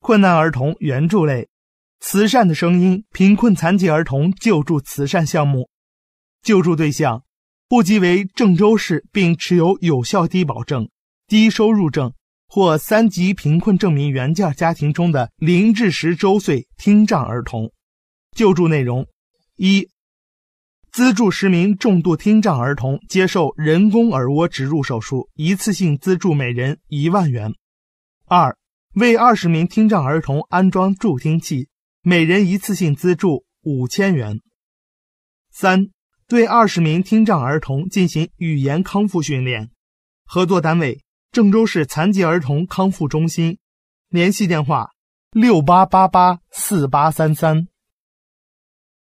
困难儿童援助类，慈善的声音，贫困残疾儿童救助慈善项目，救助对象，户籍为郑州市并持有有效低保证、低收入证或三级贫困证明原件家庭中的零至十周岁听障儿童。救助内容：一、资助十名重度听障儿童接受人工耳蜗植入手术，一次性资助每人一万元；二、为二十名听障儿童安装助听器，每人一次性资助五千元。三、对二十名听障儿童进行语言康复训练。合作单位：郑州市残疾儿童康复中心。联系电话：六八八八四八三三。